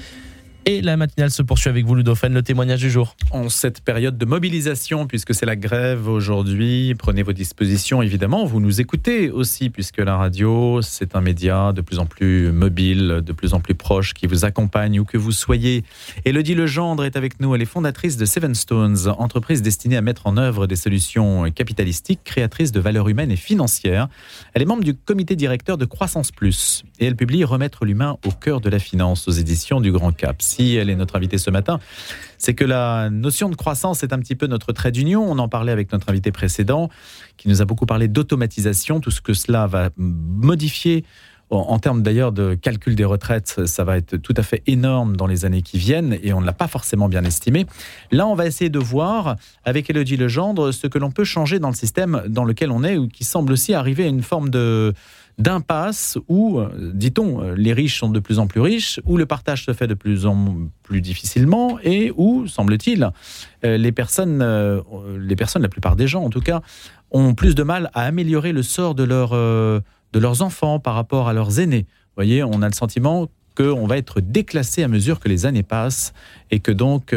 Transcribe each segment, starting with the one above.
something? Et la matinale se poursuit avec vous, Ludophane, le témoignage du jour. En cette période de mobilisation, puisque c'est la grève aujourd'hui, prenez vos dispositions évidemment. Vous nous écoutez aussi, puisque la radio, c'est un média de plus en plus mobile, de plus en plus proche, qui vous accompagne où que vous soyez. Elodie Legendre est avec nous. Elle est fondatrice de Seven Stones, entreprise destinée à mettre en œuvre des solutions capitalistiques, créatrices de valeurs humaines et financières. Elle est membre du comité directeur de Croissance Plus et elle publie Remettre l'humain au cœur de la finance aux éditions du Grand Cap elle est notre invitée ce matin, c'est que la notion de croissance est un petit peu notre trait d'union. On en parlait avec notre invité précédent, qui nous a beaucoup parlé d'automatisation, tout ce que cela va modifier. En termes d'ailleurs de calcul des retraites, ça va être tout à fait énorme dans les années qui viennent et on ne l'a pas forcément bien estimé. Là, on va essayer de voir avec Elodie Legendre ce que l'on peut changer dans le système dans lequel on est ou qui semble aussi arriver à une forme de, d'impasse où, euh, dit-on, euh, les riches sont de plus en plus riches, où le partage se fait de plus en plus difficilement et où, semble-t-il, euh, les personnes, les personnes, la plupart des gens en tout cas, ont plus de mal à améliorer le sort de, de leurs enfants par rapport à leurs aînés. Vous voyez, on a le sentiment qu'on va être déclassé à mesure que les années passent et que donc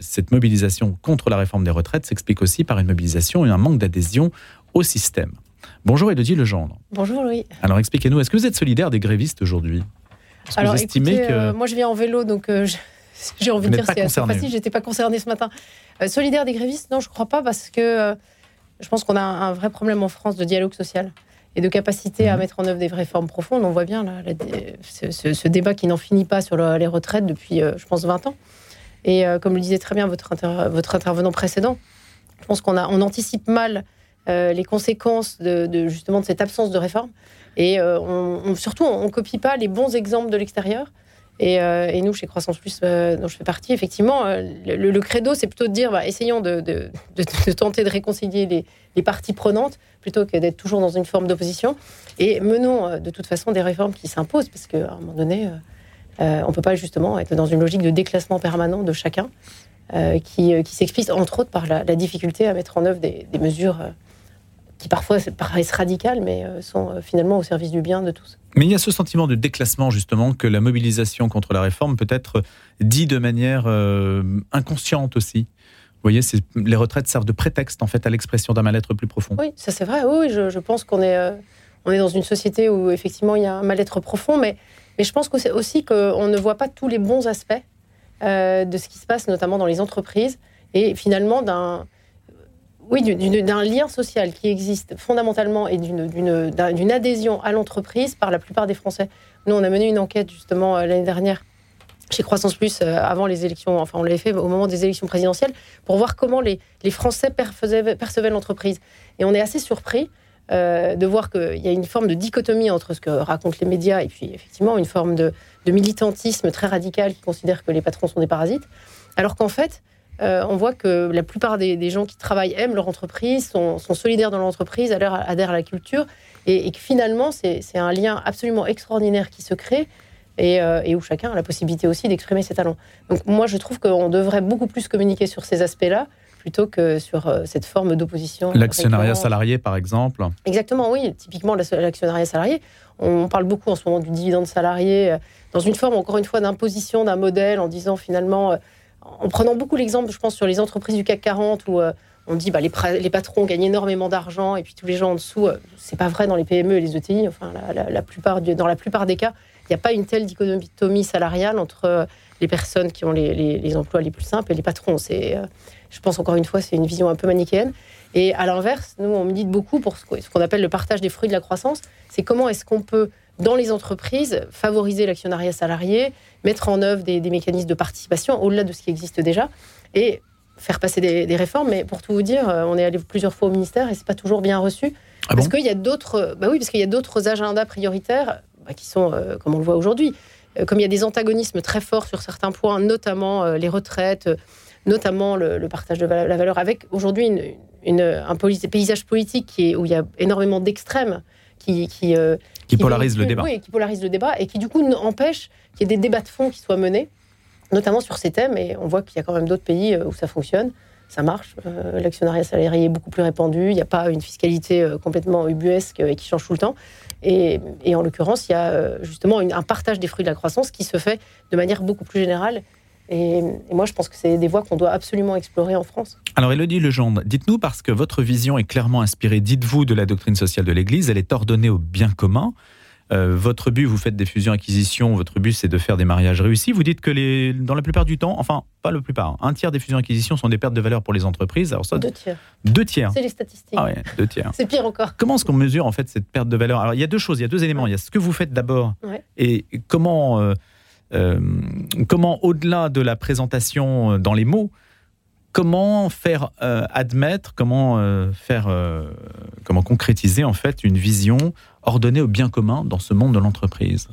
cette mobilisation contre la réforme des retraites s'explique aussi par une mobilisation et un manque d'adhésion au système. Bonjour Elodie Legendre. Bonjour Louis. Alors expliquez-nous, est-ce que vous êtes solidaire des grévistes aujourd'hui? Alors vous estimez que... Euh, moi je viens en vélo, donc euh, j'ai envie de dire c'est assez facile, j'étais pas concernée ce matin. Euh, solidaire des grévistes, non je crois pas parce que je pense qu'on a un, vrai problème en France de dialogue social et de capacité à mhm. mettre en œuvre des réformes profondes. On voit bien là, ce, débat qui n'en finit pas sur les retraites depuis, je pense, 20 ans. Et comme le disait très bien votre, votre intervenant précédent, je pense qu'on on anticipe mal euh, les conséquences de, justement de cette absence de réforme. Et euh, surtout, on ne copie pas les bons exemples de l'extérieur. Et, euh, nous, chez Croissance Plus, dont je fais partie, effectivement, le, credo, c'est plutôt de dire, bah, essayons de, tenter de réconcilier les, parties prenantes, plutôt que d'être toujours dans une forme d'opposition. Et menons de toute façon des réformes qui s'imposent, parce qu'à un moment donné, on ne peut pas justement être dans une logique de déclassement permanent de chacun, qui, s'explique entre autres par la, difficulté à mettre en œuvre des mesures qui parfois paraissent radicales, mais euh, sont euh, finalement au service du bien de tous. Mais il y a ce sentiment de déclassement, justement, que la mobilisation contre la réforme peut être dit de manière euh, inconsciente aussi. Vous voyez, les retraites servent de prétexte, en fait, à l'expression d'un mal-être plus profond. Oui, ça c'est vrai. Oui, je, pense qu'on est, on est dans une société où, effectivement, il y a un mal-être profond, mais, mais je pense aussi qu'on ne voit pas tous les bons aspects de ce qui se passe, notamment dans les entreprises, et finalement d'un oui, d'un lien social qui existe fondamentalement et d'une adhésion à l'entreprise par la plupart des Français. Nous, on a mené une enquête justement euh, l'année dernière chez Croissance Plus euh, avant les élections, enfin on l'avait fait au moment des élections présidentielles, pour voir comment les, Français percevaient, l'entreprise. Et on est assez surpris euh, de voir qu'il y a une forme de dichotomie entre ce que racontent les médias et puis effectivement une forme de militantisme très radical qui considère que les patrons sont des parasites, alors qu'en fait, euh, on voit que la plupart des, gens qui travaillent aiment leur entreprise, sont, solidaires dans l'entreprise, adhèrent à la culture, et, que finalement, c'est un lien absolument extraordinaire qui se crée. Euh, et, où chacun a la possibilité aussi d'exprimer ses talents. Donc moi, je trouve qu'on devrait beaucoup plus communiquer sur ces aspects-là plutôt que sur euh, cette forme d'opposition. L'actionnariat salarié, par exemple Exactement, oui. Typiquement, l'actionnariat salarié. On parle beaucoup en ce moment du dividende salarié, dans une forme, encore une fois, d'imposition d'un modèle, en disant finalement en prenant beaucoup l'exemple, je pense, sur les entreprises du CAC 40 où euh, on dit bah, les, les, patrons gagnent énormément d'argent et puis tous les gens en dessous, euh, c'est pas vrai dans les PME et les ETI. Enfin, la, plupart, dans la plupart des cas, il n'y a pas une telle dichotomie salariale entre euh, les personnes qui ont les, emplois les plus simples et les patrons. C'est, je pense encore une fois, c'est une vision un peu manichéenne. Et à l'inverse, nous, on milite beaucoup pour ce qu'on appelle le partage des fruits de la croissance. C'est comment est-ce qu'on peut dans les entreprises, favoriser l'actionnariat salarié, mettre en œuvre des, mécanismes de participation au-delà de ce qui existe déjà et faire passer des, réformes. Mais pour tout vous dire, euh, on est allé plusieurs fois au ministère et c'est pas toujours bien reçu. Ah parce qu'il y a d'autres, bah oui, parce qu'il y a d'autres agendas prioritaires bah, qui sont, euh, comme on le voit aujourd'hui, euh, comme il y a des antagonismes très forts sur certains points, notamment les retraites, notamment le, partage de la valeur, avec aujourd'hui une, un paysage politique qui est, où il y a énormément d'extrêmes qui, qui, qui, polarise le débat. Oui, qui polarise le débat et qui du coup empêche qu'il y ait des débats de fond qui soient menés, notamment sur ces thèmes. Et on voit qu'il y a quand même d'autres pays euh, où ça fonctionne. ça marche. L'actionnariat salarié est beaucoup plus répandu. Il n'y a pas une fiscalité complètement ubuesque et qui change tout le temps. Et, en l'occurrence, il y a justement un partage des fruits de la croissance qui se fait de manière beaucoup plus générale et, moi, je pense que c'est des voies qu'on doit absolument explorer en France. Alors, Elodie Legendre, dites-nous, parce que votre vision est clairement inspirée, dites-vous, de la doctrine sociale de l'Église, elle est ordonnée au bien commun. Euh, votre but, vous faites des fusions-acquisitions, votre but c'est de faire des mariages réussis. Vous dites que les, dans la plupart du temps, enfin pas la plupart, un tiers des fusions-acquisitions sont des pertes de valeur pour les entreprises. Alors ça, deux tiers. Deux tiers. C'est les statistiques. Ah ouais, deux tiers. c'est pire encore. Comment est-ce qu'on mesure en fait cette perte de valeur? Alors il y a deux choses, il y a deux éléments. Il y a ce que vous faites d'abord et comment euh, euh, comment, au-delà de la présentation euh, dans les mots, comment faire euh, admettre, comment faire, comment concrétiser en fait une vision ordonnée au bien commun dans ce monde de l'entreprise?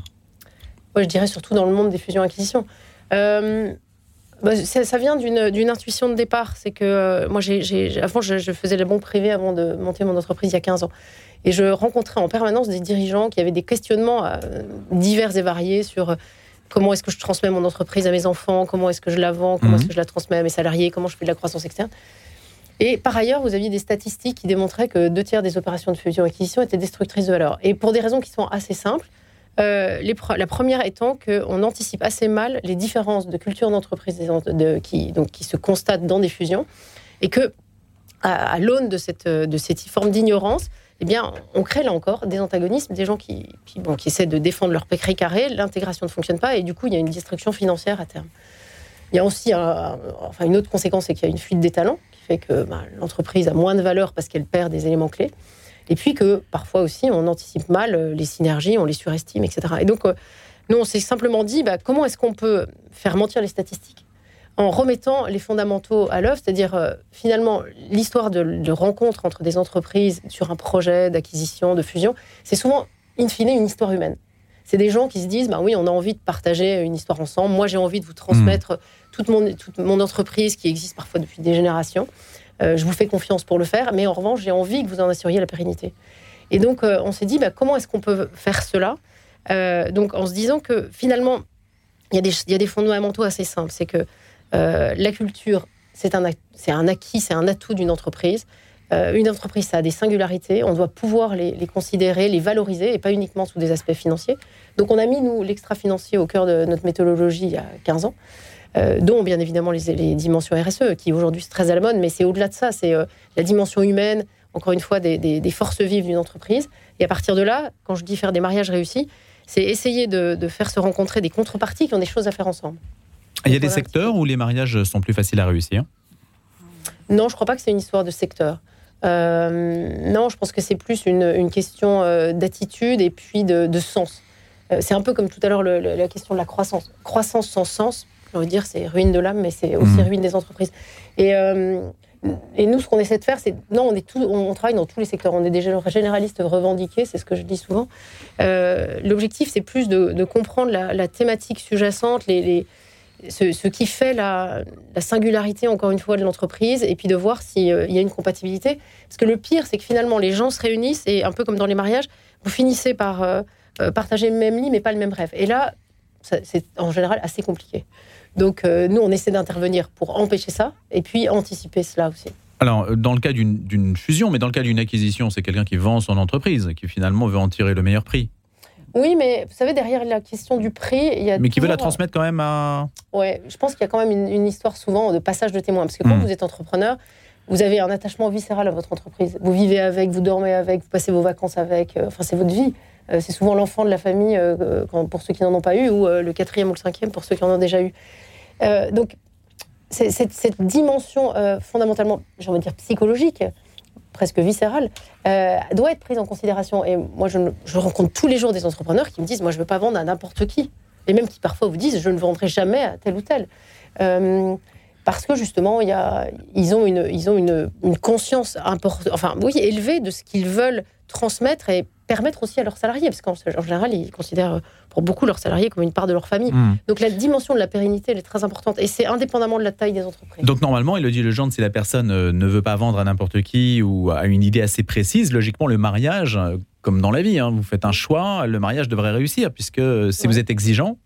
Je dirais surtout dans le monde des fusions-acquisitions. Bah, ça, vient d'une intuition de départ. C'est que moi, avant, je, je, faisais le bon privé avant de monter mon entreprise il y a 15 ans. Et je rencontrais en permanence des dirigeants qui avaient des questionnements divers et variés sur comment est-ce que je transmets mon entreprise à mes enfants, comment est-ce que je la vends, comment est-ce mhm. que je la transmets à mes salariés, comment je fais de la croissance externe? Et par ailleurs, vous aviez des statistiques qui démontraient que deux tiers des opérations de fusion-acquisition étaient destructrices de valeur. Et pour des raisons qui sont assez simples. Euh, la première étant qu'on anticipe assez mal les différences de culture d'entreprise qui, donc, qui se constatent dans des fusions et que, à, l'aune de cette, de cette forme d'ignorance, eh bien, on crée là encore des antagonismes, des gens qui, bon, qui essaient de défendre leur pécré carré, l'intégration ne fonctionne pas et du coup, il y a une destruction financière à terme. Il y a aussi enfin, une autre conséquence, c'est qu'il y a une fuite des talents qui fait que bah, l'entreprise a moins de valeur parce qu'elle perd des éléments clés. Et puis que parfois aussi, on anticipe mal euh, les synergies, on les surestime, etc. Et donc, euh, nous, on s'est simplement dit, bah, comment est-ce qu'on peut faire mentir les statistiques? En remettant les fondamentaux à l'œuvre, c'est-à-dire euh, finalement l'histoire de, rencontre entre des entreprises sur un projet d'acquisition, de fusion, c'est souvent in fine une histoire humaine. C'est des gens qui se disent, bah oui, on a envie de partager une histoire ensemble. Moi, j'ai envie de vous transmettre toute, mon, toute mon entreprise qui existe parfois depuis des générations. Euh, je vous fais confiance pour le faire, mais en revanche, j'ai envie que vous en assuriez la pérennité. Et donc, euh, on s'est dit, bah, comment est-ce qu'on peut faire cela? Donc, en se disant que finalement, il y, y, a des fondamentaux assez simples. C'est que euh, la culture, c'est un, acquis, c'est un atout d'une entreprise. Euh, une entreprise, ça a des singularités. On doit pouvoir les, considérer, les valoriser, et pas uniquement sous des aspects financiers. Donc, on a mis, nous, l'extra-financier au cœur de notre méthodologie il y a 15 ans. Euh, dont bien évidemment les, dimensions RSE, qui aujourd'hui sont très à la mode, mais c'est au-delà de ça, c'est la dimension humaine, encore une fois, des, forces vives d'une entreprise. Et à partir de là, quand je dis faire des mariages réussis, c'est essayer de, de, faire se rencontrer des contreparties qui ont des choses à faire ensemble. Il y a des secteurs où les mariages sont plus faciles à réussir? Non, je ne crois pas que c'est une histoire de secteur. Euh, non, je pense que c'est plus une, question euh, d'attitude et puis de, sens. Euh, c'est un peu comme tout à l'heure la question de la croissance. Croissance sans sens, j'ai envie de dire, c'est ruine de l'âme, mais c'est aussi mmh. ruine des entreprises. Et, et nous, ce qu'on essaie de faire, c'est non, on est tout, on, travaille dans tous les secteurs. On est des généralistes revendiqués, c'est ce que je dis souvent. L'objectif, c'est plus de, comprendre la, thématique sous-jacente, les ce, qui fait la, singularité, encore une fois, de l'entreprise, et puis de voir s'il euh, y a une compatibilité. Parce que le pire, c'est que finalement, les gens se réunissent, et un peu comme dans les mariages, vous finissez par euh, euh, partager le même lit, mais pas le même rêve. Et là, c'est en général assez compliqué. Donc, nous, on essaie d'intervenir pour empêcher ça, et puis anticiper cela aussi. Alors, dans le cas d'une fusion, mais dans le cas d'une acquisition, c'est quelqu'un qui vend son entreprise, qui finalement veut en tirer le meilleur prix. Oui, mais vous savez, derrière la question du prix, il y a. Mais qui veut la transmettre quand même à. Ouais, je pense qu'il y a quand même une, histoire souvent de passage de témoin. Parce que quand hmm. vous êtes entrepreneur, vous avez un attachement viscéral à votre entreprise. Vous vivez avec, vous dormez avec, vous passez vos vacances avec. Euh, enfin, c'est votre vie. Euh, c'est souvent l'enfant de la famille euh, pour ceux qui n'en ont pas eu, ou le quatrième ou le cinquième pour ceux qui en ont déjà eu. donc, cette, cette, dimension fondamentalement, j'ai envie de dire psychologique, presque viscérale, euh, doit être prise en considération. Et moi, je, rencontre tous les jours des entrepreneurs qui me disent, moi, je ne veux pas vendre à n'importe qui. Et même qui parfois vous disent, je ne vendrai jamais à tel ou tel. Euh, parce que justement, y a, ils ont une, ils ont une, une conscience importante, enfin oui, élevée de ce qu'ils veulent transmettre et permettre aussi à leurs salariés, parce qu'en général, ils considèrent pour beaucoup leurs salariés comme une part de leur famille. Hmm. Donc la dimension de la pérennité, elle est très importante, et c'est indépendamment de la taille des entreprises. Donc normalement, il le dit le genre, si la personne euh, ne veut pas vendre à n'importe qui ou a une idée assez précise, logiquement, le mariage, euh, comme dans la vie, hein, vous faites un choix, le mariage devrait réussir, puisque si vous êtes exigeant,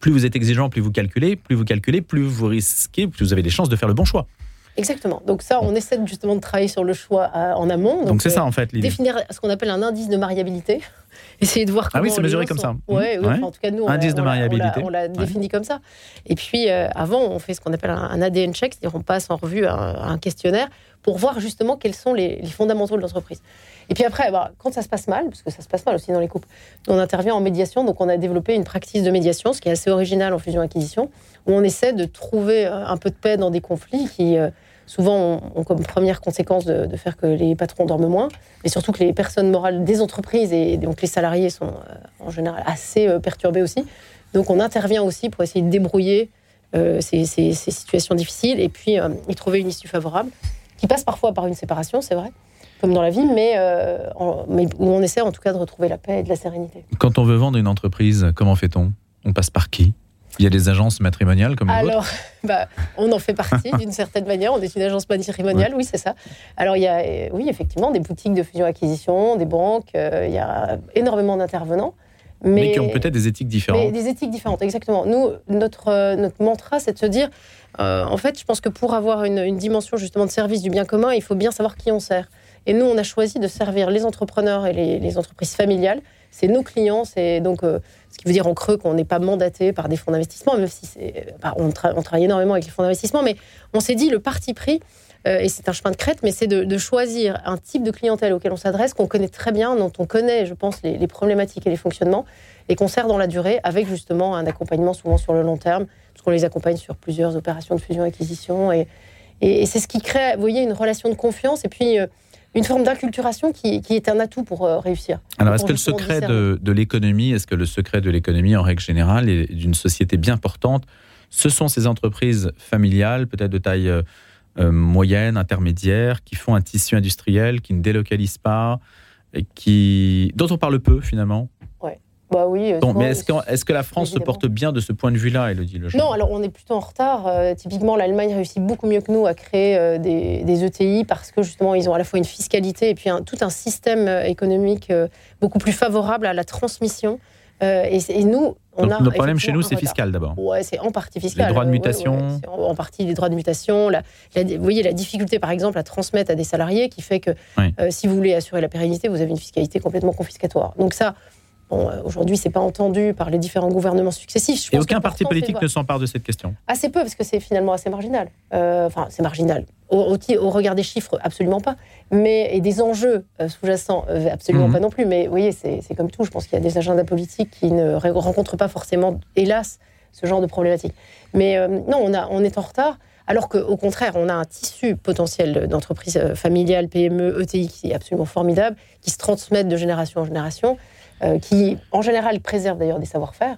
plus vous êtes exigeant, plus vous calculez, plus vous calculez, plus vous risquez, plus vous avez des chances de faire le bon choix. Exactement. Donc ça, on essaie justement de travailler sur le choix euh, en amont. Donc c'est ça en fait l'idée. Définir ce qu'on appelle un indice de variabilité. Essayer de voir comment. Ah oui, c'est mesuré comme sont- ça. Ouais, Mmh. ouais, enfin, en tout cas, nous, on Indice l'a- de on l'a- on l'a-. On défini comme ça. Et puis, euh, avant, on fait ce qu'on appelle un, un ADN check, c'est-à-dire on passe en revue un, un questionnaire pour voir justement quels sont les, les fondamentaux de l'entreprise. Et puis après, bah, quand ça se passe mal, parce que ça se passe mal aussi dans les couples, on intervient en médiation. Donc, on a développé une pratique de médiation, ce qui est assez original en fusion-acquisition, où on essaie de trouver euh, un peu de paix dans des conflits qui, euh, souvent, ont, comme première conséquence de, faire que les patrons dorment moins, mais surtout que les personnes morales des entreprises et donc les salariés sont euh, en général assez euh, perturbés aussi. Donc, on intervient aussi pour essayer de débrouiller euh, ces, situations difficiles et puis y trouver une issue favorable, qui passe parfois par une séparation, c'est vrai, comme dans la vie, mais, mais où on essaie en tout cas de retrouver la paix et de la sérénité. Quand on veut vendre une entreprise, comment fait-on? On passe par qui? Il y a des agences matrimoniales comme les Alors, bah, on en fait partie d'une certaine manière. On est une agence matrimoniale, oui, c'est ça. Alors, il y a, euh, oui, effectivement, des boutiques de fusion-acquisition, des banques, euh, il y a énormément d'intervenants. Mais, mais qui ont peut-être des éthiques mais différentes. des éthiques différentes, exactement. Nous, notre, euh, notre mantra, c'est de se dire, euh, en fait, je pense que pour avoir une, une dimension justement de service du bien commun, il faut bien savoir qui on sert. Et nous, on a choisi de servir les entrepreneurs et les, les entreprises familiales. C'est nos clients, c'est donc euh, ce qui veut dire en creux qu'on n'est pas mandaté par des fonds d'investissement, même si on, on travaille énormément avec les fonds d'investissement, mais on s'est dit le parti pris, euh, et c'est un chemin de crête, mais c'est de, choisir un type de clientèle auquel on s'adresse, qu'on connaît très bien, dont on connaît, je pense, les, problématiques et les fonctionnements, et qu'on sert dans la durée avec justement un accompagnement souvent sur le long terme, parce qu'on les accompagne sur plusieurs opérations de fusion-acquisition. Et, et, et c'est ce qui crée, vous voyez, une relation de confiance et puis euh, une forme d'inculturation qui, qui est un atout pour euh, réussir. Alors, est-ce que le secret de l'économie, est-ce que le secret de l'économie, en règle générale, et d'une société bien portante, ce sont ces entreprises familiales, peut-être de taille euh, euh, moyenne, intermédiaire, qui font un tissu industriel, qui ne délocalisent pas, et qui, dont on parle peu finalement. Bah oui. euh, mais est-ce, que la France se porte bien de ce point de vue-là, Elodie Lejeune Non, alors on est plutôt en retard. Euh, typiquement, l'Allemagne réussit beaucoup mieux que nous à créer euh, des, des ETI parce que justement, ils ont à la fois une fiscalité et puis un- tout un système économique euh, beaucoup plus favorable à la transmission. Et, nous, on Donc, a. nos problèmes chez nous, c'est fiscal d'abord. Ouais, c'est en partie fiscal. Les droits de mutation. ouais, ouais, c'est en, en partie les droits de mutation. La, la- vous voyez la difficulté, par exemple, à transmettre à des salariés qui fait que Oui. si vous voulez assurer la pérennité, vous avez une fiscalité complètement confiscatoire. Donc ça, bon, euh, aujourd'hui, c'est pas entendu par les différents gouvernements successifs. Je Et aucun parti politique ne s'empare de cette question. Assez peu, parce que c'est finalement assez marginal. Euh, Enfin, c'est marginal. Au, au ti- au regard des chiffres, absolument pas. Mais, et des enjeux euh, sous-jacents, absolument Mhm. pas non plus. Mais vous voyez, c'est comme tout. Je pense qu'il y a des agendas politiques qui ne rencontrent pas forcément, hélas, ce genre de problématique. Mais euh, non, on, a, on est en retard. Alors qu'au contraire, on a un tissu potentiel d'entreprises familiales, PME, ETI qui est absolument formidable, qui se transmettent de génération en génération, qui en général préservent d'ailleurs des savoir-faire.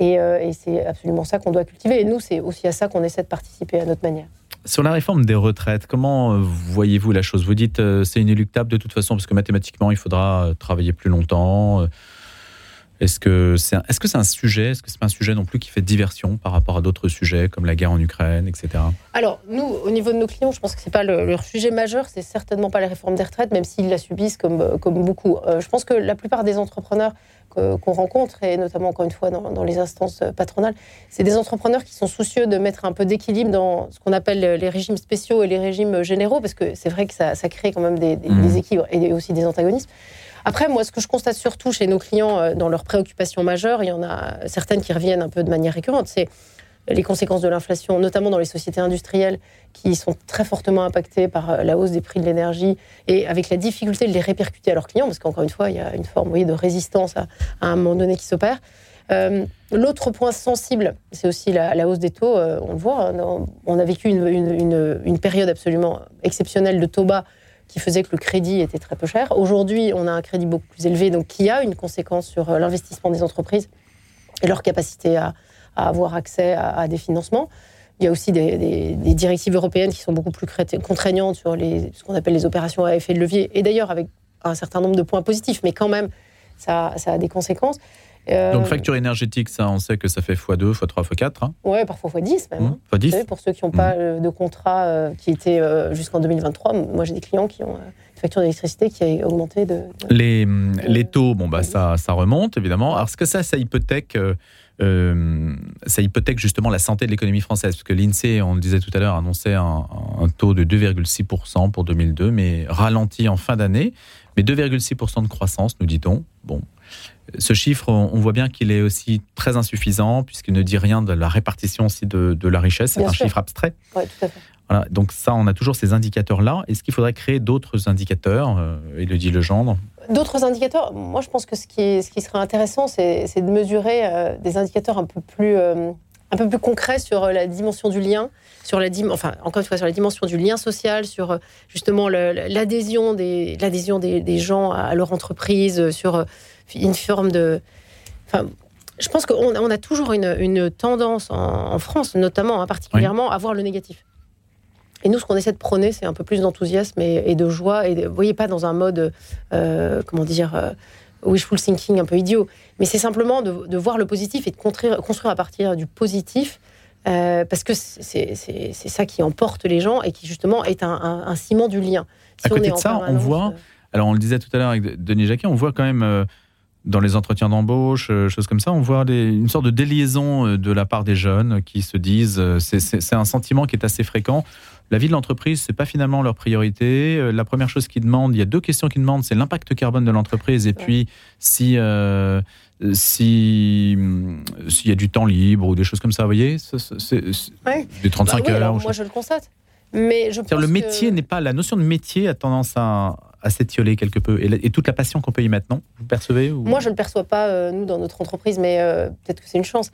Et, euh, et c'est absolument ça qu'on doit cultiver. Et nous, c'est aussi à ça qu'on essaie de participer à notre manière. Sur la réforme des retraites, comment euh, voyez-vous la chose? Vous dites euh, c'est inéluctable de toute façon parce que mathématiquement il faudra euh, travailler plus longtemps. Euh, Est-ce que c'est un, est-ce que c'est un sujet Est-ce que c'est pas un sujet non plus qui fait diversion par rapport à d'autres sujets comme la guerre en Ukraine, etc. Alors, nous, au niveau de nos clients, je pense que c'est pas le, leur sujet majeur, c'est certainement pas la réforme des retraites, même s'ils la subissent comme, euh, comme beaucoup. Euh, je pense que la plupart des entrepreneurs qu'on rencontre, et notamment encore une fois dans, dans les instances euh, patronales, c'est des entrepreneurs qui sont soucieux de mettre un peu d'équilibre dans ce qu'on appelle les régimes spéciaux et les régimes généraux, parce que c'est vrai que ça, ça crée quand même des, des- Mhm. des équilibres et aussi des antagonismes. Après, moi, ce que je constate surtout chez nos clients euh, dans leurs préoccupations majeures, il y en a certaines qui reviennent un peu de manière récurrente, c'est les conséquences de l'inflation, notamment dans les sociétés industrielles qui sont très fortement impactées par euh, la hausse des prix de l'énergie et avec la difficulté de les répercuter à leurs clients, parce qu'encore une fois, il y a une forme voyez, de résistance à, un moment donné qui s'opère. Euh, L'autre point sensible, c'est aussi la, hausse des taux. Euh, on le voit, hein, on a vécu une période absolument exceptionnelle de taux bas qui faisait que le crédit était très peu cher. Aujourd'hui, on a un crédit beaucoup plus élevé, donc qui a une conséquence sur euh, l'investissement des entreprises et leur capacité à, avoir accès à, des financements. Il y a aussi des, directives européennes qui sont beaucoup plus contraignantes sur ce qu'on appelle les opérations à effet de levier, et d'ailleurs avec un certain nombre de points positifs, mais quand même, ça a des conséquences. Euh, Donc facture énergétique, ça on sait que ça fait x2, x3, x4, hein, Ouais, parfois fois 10 même. hein. x10. Vous savez, pour ceux qui n'ont pas euh, de contrat euh, qui était jusqu'en 2023, moi j'ai des clients qui ont une facture d'électricité qui a augmenté de. de- Les, les taux, bon, bah, ça, ça remonte, évidemment. Alors, est-ce que ça, ça hypothèque euh, ça hypothèque justement la santé de l'économie française, parce que l'INSEE, on le disait tout à l'heure, annonçait un, un taux de 2,6% pour 2002, mais ralenti en fin d'année. Mais 2,6% de croissance, nous dit-on. Bon, ce chiffre, on voit bien qu'il est aussi très insuffisant, puisqu'il ne dit rien de la répartition aussi de, de la richesse. C'est un sûr. chiffre abstrait. Ouais, tout à fait. Voilà, donc ça, on a toujours ces indicateurs-là. Est-ce qu'il faudrait créer d'autres indicateurs euh, Elodie Legendre D'autres indicateurs, moi je pense que ce qui, est- ce qui serait intéressant, c'est de mesurer euh, des indicateurs un peu plus, euh, un peu plus concrets sur euh, la dimension du lien, sur la dim- enfin encore une fois sur la dimension du lien social, sur euh, justement l'adhésion des, l'adhésion des, des gens à leur entreprise, euh, sur euh, une forme de, enfin, je pense qu'on on a toujours une, une tendance en, en France, notamment hein, particulièrement, à voir le négatif. Et nous, ce qu'on essaie de prôner, c'est un peu plus d'enthousiasme et, et de joie. Et de- vous voyez, pas dans un mode, euh, comment dire, euh, wishful thinking un peu idiot. Mais c'est simplement de, de voir le positif et de construire, construire à partir du positif. euh, parce que c'est ça qui emporte les gens et qui justement est un, un- un ciment du lien. À côté de ça, on voit- Alors, on le disait tout à l'heure avec Denis Jacquet, on voit quand même dans les entretiens d'embauche, euh, choses comme ça, on voit des- une sorte de déliaison euh, de la part des jeunes qui se disent, euh, c'est- un sentiment qui est assez fréquent. La vie de l'entreprise, c'est pas finalement leur priorité. La première chose qu'ils demandent, il y a deux questions qu'ils demandent, c'est l'impact carbone de l'entreprise et puis si euh, si hum, s'il y a du temps libre ou des choses comme ça, vous voyez, C'est- Ouais. des 35 bah oui, heures. alors, moi, je le constate. Mais je c'est-à-dire, pense le que- métier n'est pas la notion de métier a tendance à, à s'étioler quelque peu et, toute la passion qu'on peut y mettre, non? Vous percevez ou- Moi, je ne le perçois pas, euh, nous, dans notre entreprise, mais euh, peut-être que c'est une chance.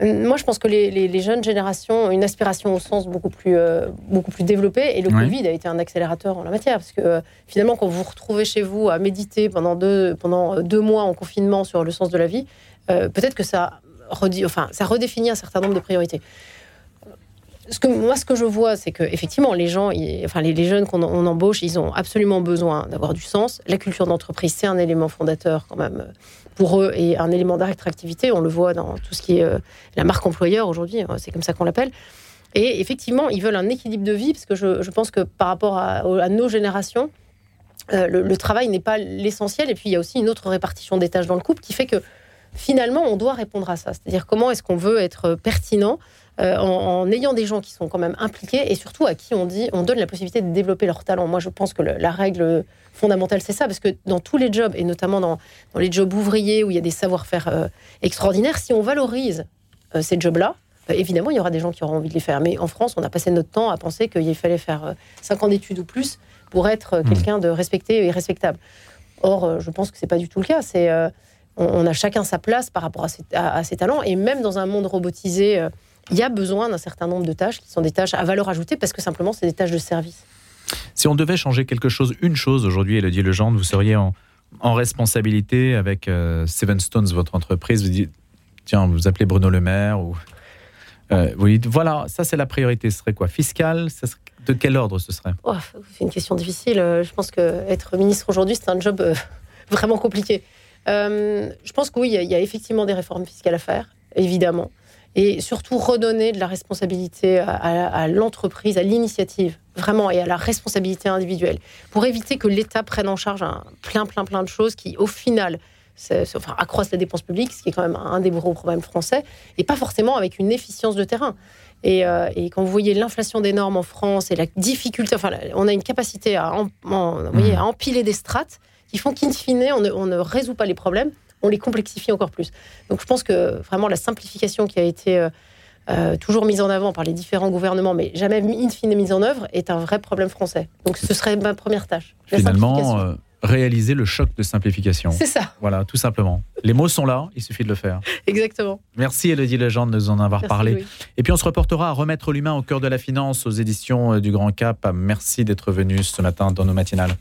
Euh, Moi, je pense que les, les- les jeunes générations ont une aspiration au sens beaucoup plus, euh, beaucoup plus développée, et le Ouais. Covid a été un accélérateur en la matière, parce que euh, finalement, quand vous vous retrouvez chez vous à méditer pendant deux, pendant deux mois en confinement sur le sens de la vie, euh, peut-être que ça, redit, enfin, ça redéfinit un certain nombre de priorités. Ce que, moi, ce que je vois, c'est que effectivement, les gens, enfin, les, jeunes qu'on on embauche, ils ont absolument besoin d'avoir du sens. La culture d'entreprise, c'est un élément fondateur quand même pour eux et un élément d'attractivité. On le voit dans tout ce qui est euh, la marque employeur aujourd'hui, euh, c'est comme ça qu'on l'appelle. Et effectivement, ils veulent un équilibre de vie parce que je, pense que par rapport à, nos générations, euh, le travail n'est pas l'essentiel. Et puis il y a aussi une autre répartition des tâches dans le couple qui fait que finalement, on doit répondre à ça. C'est-à-dire comment est-ce qu'on veut être pertinent euh, en, en ayant des gens qui sont quand même impliqués et surtout à qui on dit, on donne la possibilité de développer leur talent. Moi, je pense que le- la règle fondamentale, c'est ça, parce que dans tous les jobs, et notamment dans, dans les jobs ouvriers où il y a des savoir-faire euh, extraordinaires, si on valorise euh, ces jobs-là, bah, évidemment, il y aura des gens qui auront envie de les faire. Mais en France, on a passé notre temps à penser qu'il fallait faire euh, 5 ans d'études ou plus pour être euh, quelqu'un de respecté et respectable. Or, je pense que c'est pas du tout le cas. C'est on, on a chacun sa place par rapport à ses, à- à ses talents. Et même dans un monde robotisé, il y a besoin d'un certain nombre de tâches qui sont des tâches à valeur ajoutée parce que simplement, c'est des tâches de service. Si on devait changer quelque chose, une chose aujourd'hui, Elodie Legendre, vous seriez en, en responsabilité avec euh, Seven Stones, votre entreprise. Vous dites, tiens, vous appelez Bruno Le Maire ou euh, vous dites, voilà, ça c'est la priorité. Ce serait quoi? Fiscal? Ça serait- De quel ordre ce serait? Oh, c'est une question difficile. Euh, Je pense que être ministre aujourd'hui, c'est un job euh, vraiment compliqué. Je pense que oui, il y a- il y, a effectivement des réformes fiscales à faire, évidemment. Et surtout redonner de la responsabilité à, l'entreprise, à l'initiative, vraiment, et à la responsabilité individuelle, pour éviter que l'État prenne en charge un plein, plein, plein de choses qui, au final, enfin, accroissent la dépense publique, ce qui est quand même un des gros problèmes français, et pas forcément avec une efficience de terrain. Et, euh, et quand vous voyez l'inflation des normes en France et la difficulté, enfin, on a une capacité à, en- vous voyez, à empiler des strates qui font qu'in fine, on ne, on ne résout pas les problèmes, on les complexifie encore plus. Donc je pense que vraiment la simplification qui a été euh, euh, toujours mise en avant par les différents gouvernements, mais jamais in fine mise en œuvre, est un vrai problème français. Donc ce serait ma première tâche. Finalement, euh, réaliser le choc de simplification. C'est ça, Voilà, tout simplement. Les mots sont là, il suffit de le faire. exactement. Merci Elodie Legendre de nous en avoir Merci, parlé. Louis. Et puis on se reportera à remettre l'humain au cœur de la finance aux éditions du Grand Cap. Merci d'être venu ce matin dans nos matinales.